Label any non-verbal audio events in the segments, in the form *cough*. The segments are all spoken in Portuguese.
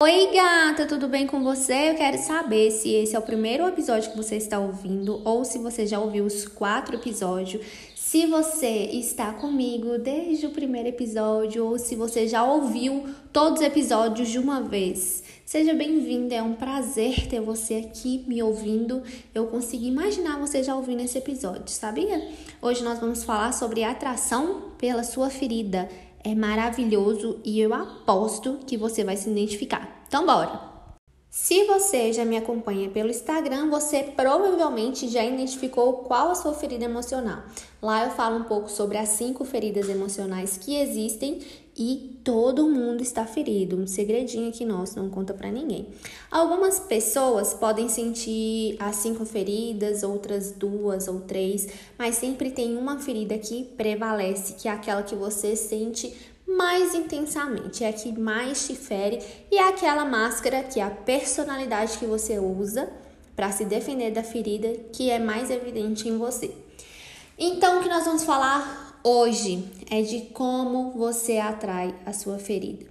Oi, gata, tudo bem com você? Eu quero saber se esse é o primeiro episódio que você está ouvindo ou se você já ouviu os quatro episódios. Se você está comigo desde o primeiro episódio ou se você já ouviu todos os episódios de uma vez. Seja bem-vinda, é um prazer ter você aqui me ouvindo. Eu consigo imaginar você já ouvindo esse episódio, sabia? Hoje nós vamos falar sobre atração pela sua ferida. É maravilhoso e eu aposto que você vai se identificar. Então, bora! Se você já me acompanha pelo Instagram, você provavelmente já identificou qual a sua ferida emocional. Lá eu falo um pouco sobre as cinco feridas emocionais que existem e todo mundo está ferido. Um segredinho aqui nosso, não conta para ninguém. Algumas pessoas podem sentir as cinco feridas, outras duas ou três, mas sempre tem uma ferida que prevalece, que é aquela que você sente mais intensamente, é a que mais te fere e é aquela máscara que é a personalidade que você usa para se defender da ferida que é mais evidente em você. Então, o que nós vamos falar hoje é de como você atrai a sua ferida.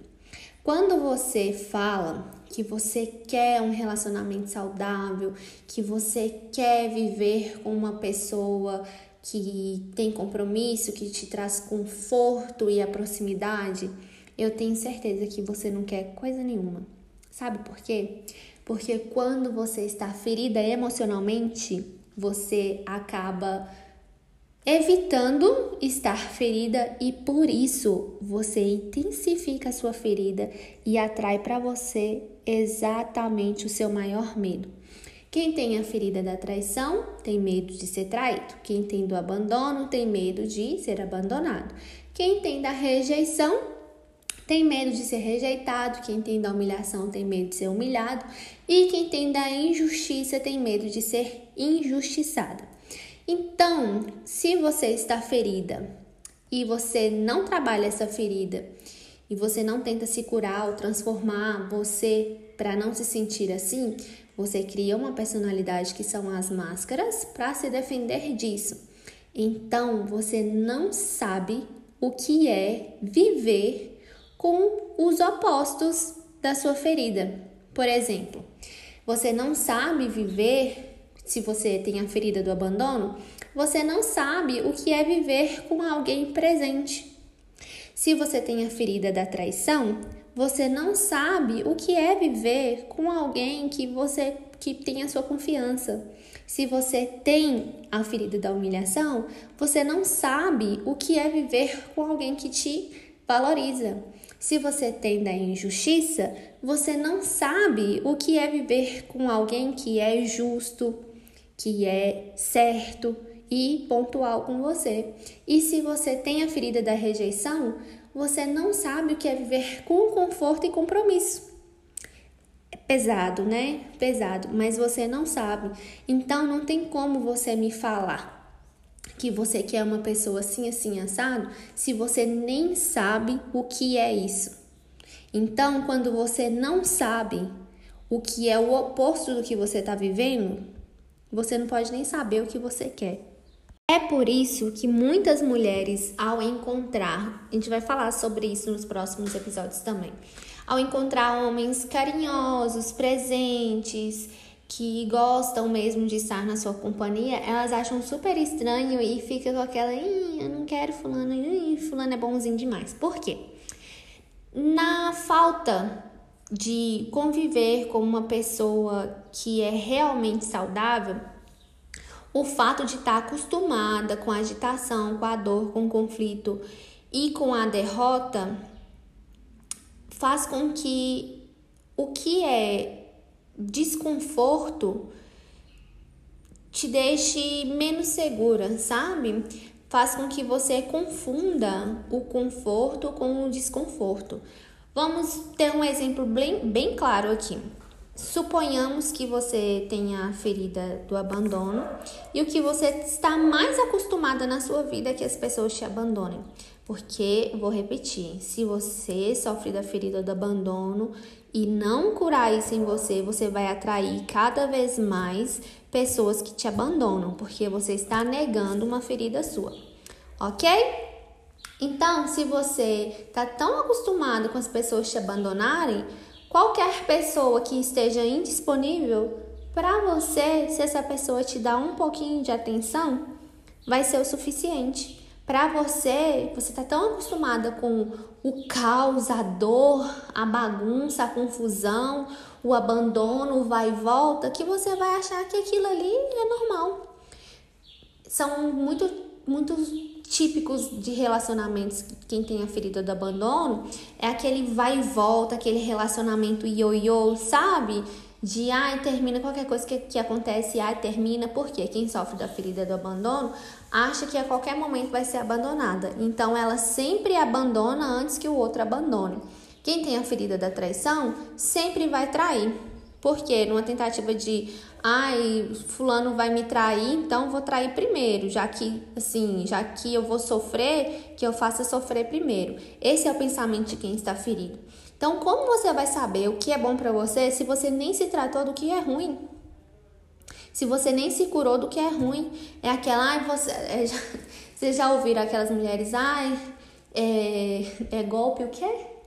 Quando você fala que você quer um relacionamento saudável, que você quer viver com uma pessoa que tem compromisso, que te traz conforto e a proximidade, eu tenho certeza que você não quer coisa nenhuma. Sabe por quê? Porque quando você está ferida emocionalmente, você acaba evitando estar ferida e por isso você intensifica a sua ferida e atrai para você exatamente o seu maior medo. Quem tem a ferida da traição tem medo de ser traído. Quem tem do abandono tem medo de ser abandonado. Quem tem da rejeição tem medo de ser rejeitado. Quem tem da humilhação tem medo de ser humilhado. E quem tem da injustiça tem medo de ser injustiçado. Então, se você está ferida e você não trabalha essa ferida e você não tenta se curar ou transformar você para não se sentir assim, você cria uma personalidade que são as máscaras para se defender disso. Então, você não sabe o que é viver com os opostos da sua ferida. Por exemplo, você não sabe viver se você tem a ferida do abandono, você não sabe o que é viver com alguém presente. Se você tem a ferida da traição, você não sabe o que é viver com alguém que você que tem a sua confiança. Se você tem a ferida da humilhação, você não sabe o que é viver com alguém que te valoriza. Se você tem da injustiça, você não sabe o que é viver com alguém que é justo, que é certo e pontual com você. E se você tem a ferida da rejeição, você não sabe o que é viver com conforto e compromisso. É pesado, né? Pesado, mas você não sabe. Então não tem como você me falar que você quer uma pessoa assim, assim, assado, se você nem sabe o que é isso. Então, quando você não sabe o que é o oposto do que você está vivendo, você não pode nem saber o que você quer. É por isso que muitas mulheres, ao encontrar, a gente vai falar sobre isso nos próximos episódios também, ao encontrar homens carinhosos, presentes, que gostam mesmo de estar na sua companhia, elas acham super estranho e fica com aquela, eu não quero fulano, fulano é bonzinho demais. Por quê? Na falta de conviver com uma pessoa que é realmente saudável, o fato de estar acostumada com a agitação, com a dor, com o conflito e com a derrota faz com que o que é desconforto te deixe menos segura, sabe? Faz com que você confunda o conforto com o desconforto. Vamos ter um exemplo bem, bem claro aqui. Suponhamos que você tenha a ferida do abandono e o que você está mais acostumada na sua vida é que as pessoas te abandonem. Porque, vou repetir, se você sofre da ferida do abandono e não curar isso em você, você vai atrair cada vez mais pessoas que te abandonam, porque você está negando uma ferida sua. Ok? Então, se você está tão acostumado com as pessoas te abandonarem, Qualquer pessoa que esteja indisponível para você, se essa pessoa te dá um pouquinho de atenção, vai ser o suficiente. Para você, você está tão acostumada com o caos, a dor, a bagunça, a confusão, o abandono, o vai e volta, que você vai achar que aquilo ali é normal. São muito, muitos típicos de relacionamentos, quem tem a ferida do abandono, é aquele vai e volta, aquele relacionamento ioiô, sabe? De ai, termina qualquer coisa que, que acontece, ai, termina, porque quem sofre da ferida do abandono acha que a qualquer momento vai ser abandonada. Então ela sempre abandona antes que o outro abandone. Quem tem a ferida da traição sempre vai trair. Porque numa tentativa de ai, fulano vai me trair, então vou trair primeiro, já que assim, já que eu vou sofrer, que eu faça sofrer primeiro. Esse é o pensamento de quem está ferido. Então, como você vai saber o que é bom para você se você nem se tratou do que é ruim? Se você nem se curou do que é ruim, é aquela, ai, você, é, já, *laughs* vocês já ouviram aquelas mulheres, ai, é, é golpe o quê?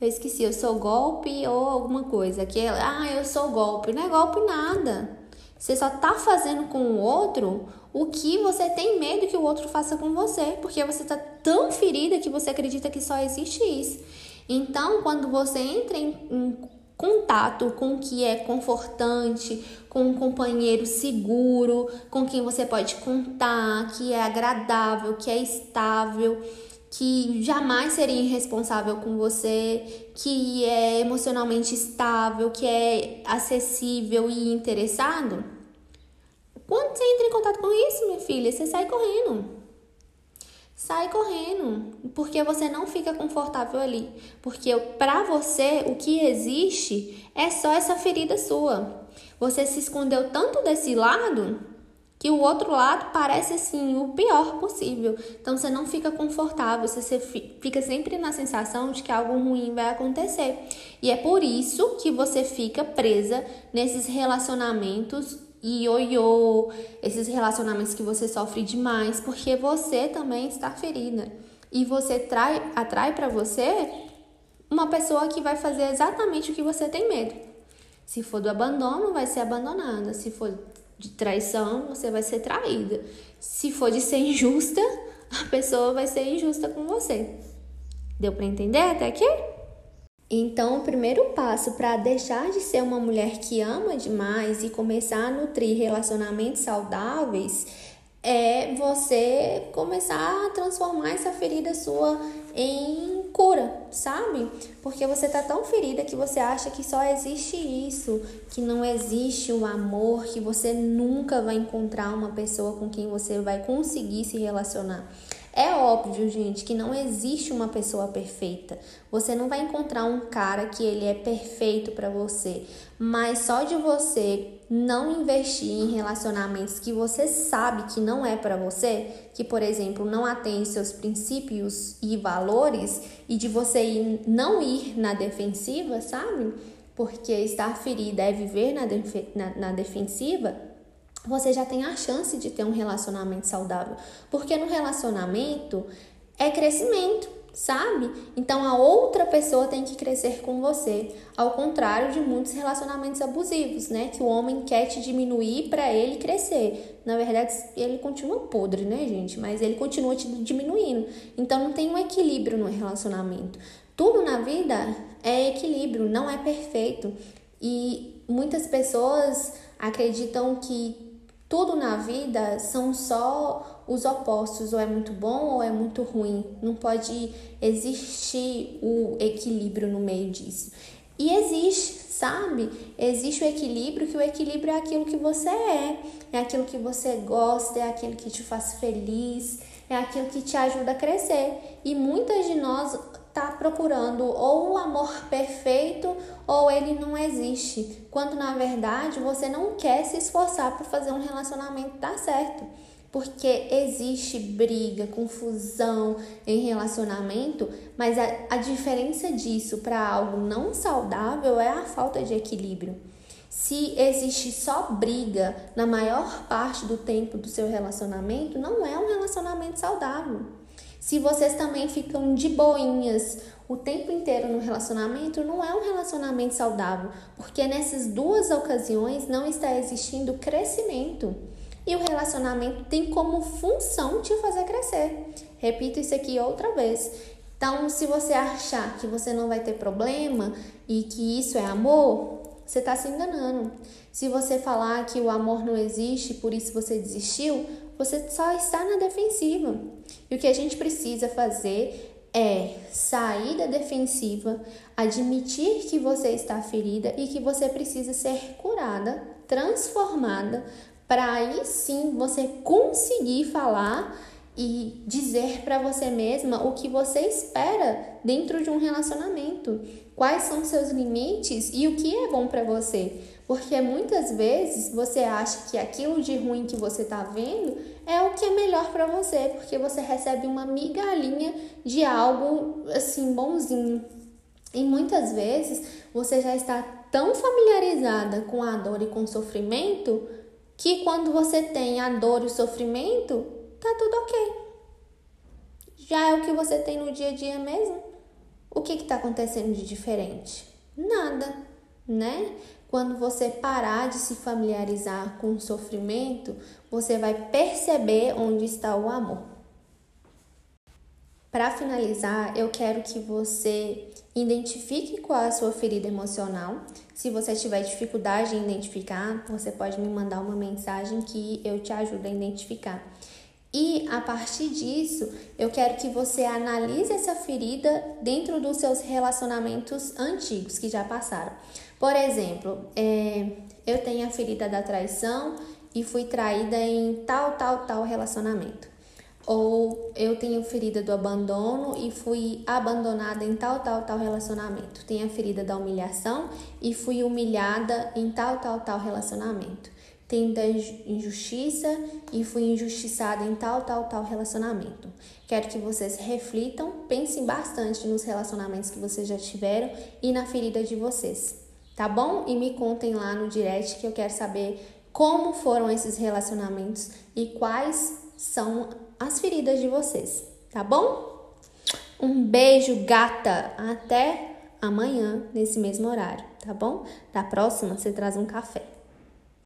Eu esqueci, eu sou golpe ou alguma coisa. Que ah, eu sou golpe. Não é golpe nada. Você só tá fazendo com o outro o que você tem medo que o outro faça com você, porque você tá tão ferida que você acredita que só existe isso. Então, quando você entra em, em contato com o que é confortante, com um companheiro seguro, com quem você pode contar, que é agradável, que é estável, que jamais seria irresponsável com você, que é emocionalmente estável, que é acessível e interessado? Quando você entra em contato com isso, minha filha, você sai correndo. Sai correndo, porque você não fica confortável ali. Porque para você, o que existe é só essa ferida sua. Você se escondeu tanto desse lado que o outro lado parece assim o pior possível. Então você não fica confortável, você fica sempre na sensação de que algo ruim vai acontecer. E é por isso que você fica presa nesses relacionamentos ioiô, esses relacionamentos que você sofre demais, porque você também está ferida. E você trai, atrai para você uma pessoa que vai fazer exatamente o que você tem medo. Se for do abandono, vai ser abandonada. Se for de traição, você vai ser traída. Se for de ser injusta, *laughs* a pessoa vai ser injusta com você. Deu para entender até aqui? Então, o primeiro passo para deixar de ser uma mulher que ama demais e começar a nutrir relacionamentos saudáveis é você começar a transformar essa ferida sua em cura, sabe? Porque você tá tão ferida que você acha que só existe isso, que não existe o amor, que você nunca vai encontrar uma pessoa com quem você vai conseguir se relacionar. É óbvio, gente, que não existe uma pessoa perfeita. Você não vai encontrar um cara que ele é perfeito para você, mas só de você não investir em relacionamentos que você sabe que não é para você, que por exemplo, não atende seus princípios e valores e de você ir, não ir na defensiva, sabe? Porque estar ferida é viver na, na, na defensiva você já tem a chance de ter um relacionamento saudável. Porque no relacionamento é crescimento, sabe? Então a outra pessoa tem que crescer com você, ao contrário de muitos relacionamentos abusivos, né? Que o homem quer te diminuir para ele crescer. Na verdade, ele continua podre, né, gente? Mas ele continua te diminuindo. Então não tem um equilíbrio no relacionamento. Tudo na vida é equilíbrio, não é perfeito. E muitas pessoas acreditam que tudo na vida são só os opostos, ou é muito bom ou é muito ruim. Não pode existir o equilíbrio no meio disso. E existe, sabe? Existe o equilíbrio, que o equilíbrio é aquilo que você é, é aquilo que você gosta, é aquilo que te faz feliz, é aquilo que te ajuda a crescer. E muitas de nós tá procurando ou o amor perfeito ou ele não existe, quando na verdade você não quer se esforçar para fazer um relacionamento dar certo. Porque existe briga, confusão em relacionamento, mas a, a diferença disso para algo não saudável é a falta de equilíbrio. Se existe só briga na maior parte do tempo do seu relacionamento, não é um relacionamento saudável. Se vocês também ficam de boinhas o tempo inteiro no relacionamento, não é um relacionamento saudável, porque nessas duas ocasiões não está existindo crescimento. E o relacionamento tem como função te fazer crescer. Repito isso aqui outra vez. Então, se você achar que você não vai ter problema e que isso é amor, você está se enganando. Se você falar que o amor não existe, por isso você desistiu, você só está na defensiva. E o que a gente precisa fazer é sair da defensiva, admitir que você está ferida e que você precisa ser curada, transformada, para aí sim você conseguir falar e dizer para você mesma o que você espera dentro de um relacionamento, quais são seus limites e o que é bom para você. Porque muitas vezes você acha que aquilo de ruim que você está vendo é o que é melhor para você, porque você recebe uma migalhinha de algo assim bonzinho. E muitas vezes você já está tão familiarizada com a dor e com o sofrimento que quando você tem a dor e o sofrimento, tá tudo ok. Já é o que você tem no dia a dia mesmo. O que está acontecendo de diferente? Nada, né? Quando você parar de se familiarizar com o sofrimento, você vai perceber onde está o amor. Para finalizar, eu quero que você identifique qual é a sua ferida emocional. Se você tiver dificuldade em identificar, você pode me mandar uma mensagem que eu te ajudo a identificar. E a partir disso, eu quero que você analise essa ferida dentro dos seus relacionamentos antigos que já passaram. Por exemplo, é, eu tenho a ferida da traição e fui traída em tal, tal, tal relacionamento. Ou eu tenho ferida do abandono e fui abandonada em tal, tal, tal relacionamento. Tenho a ferida da humilhação e fui humilhada em tal, tal, tal relacionamento. Tenho da injustiça e fui injustiçada em tal, tal, tal relacionamento. Quero que vocês reflitam, pensem bastante nos relacionamentos que vocês já tiveram e na ferida de vocês, tá bom? E me contem lá no direct que eu quero saber como foram esses relacionamentos e quais são as feridas de vocês, tá bom? Um beijo, gata! Até amanhã, nesse mesmo horário, tá bom? Da próxima, você traz um café.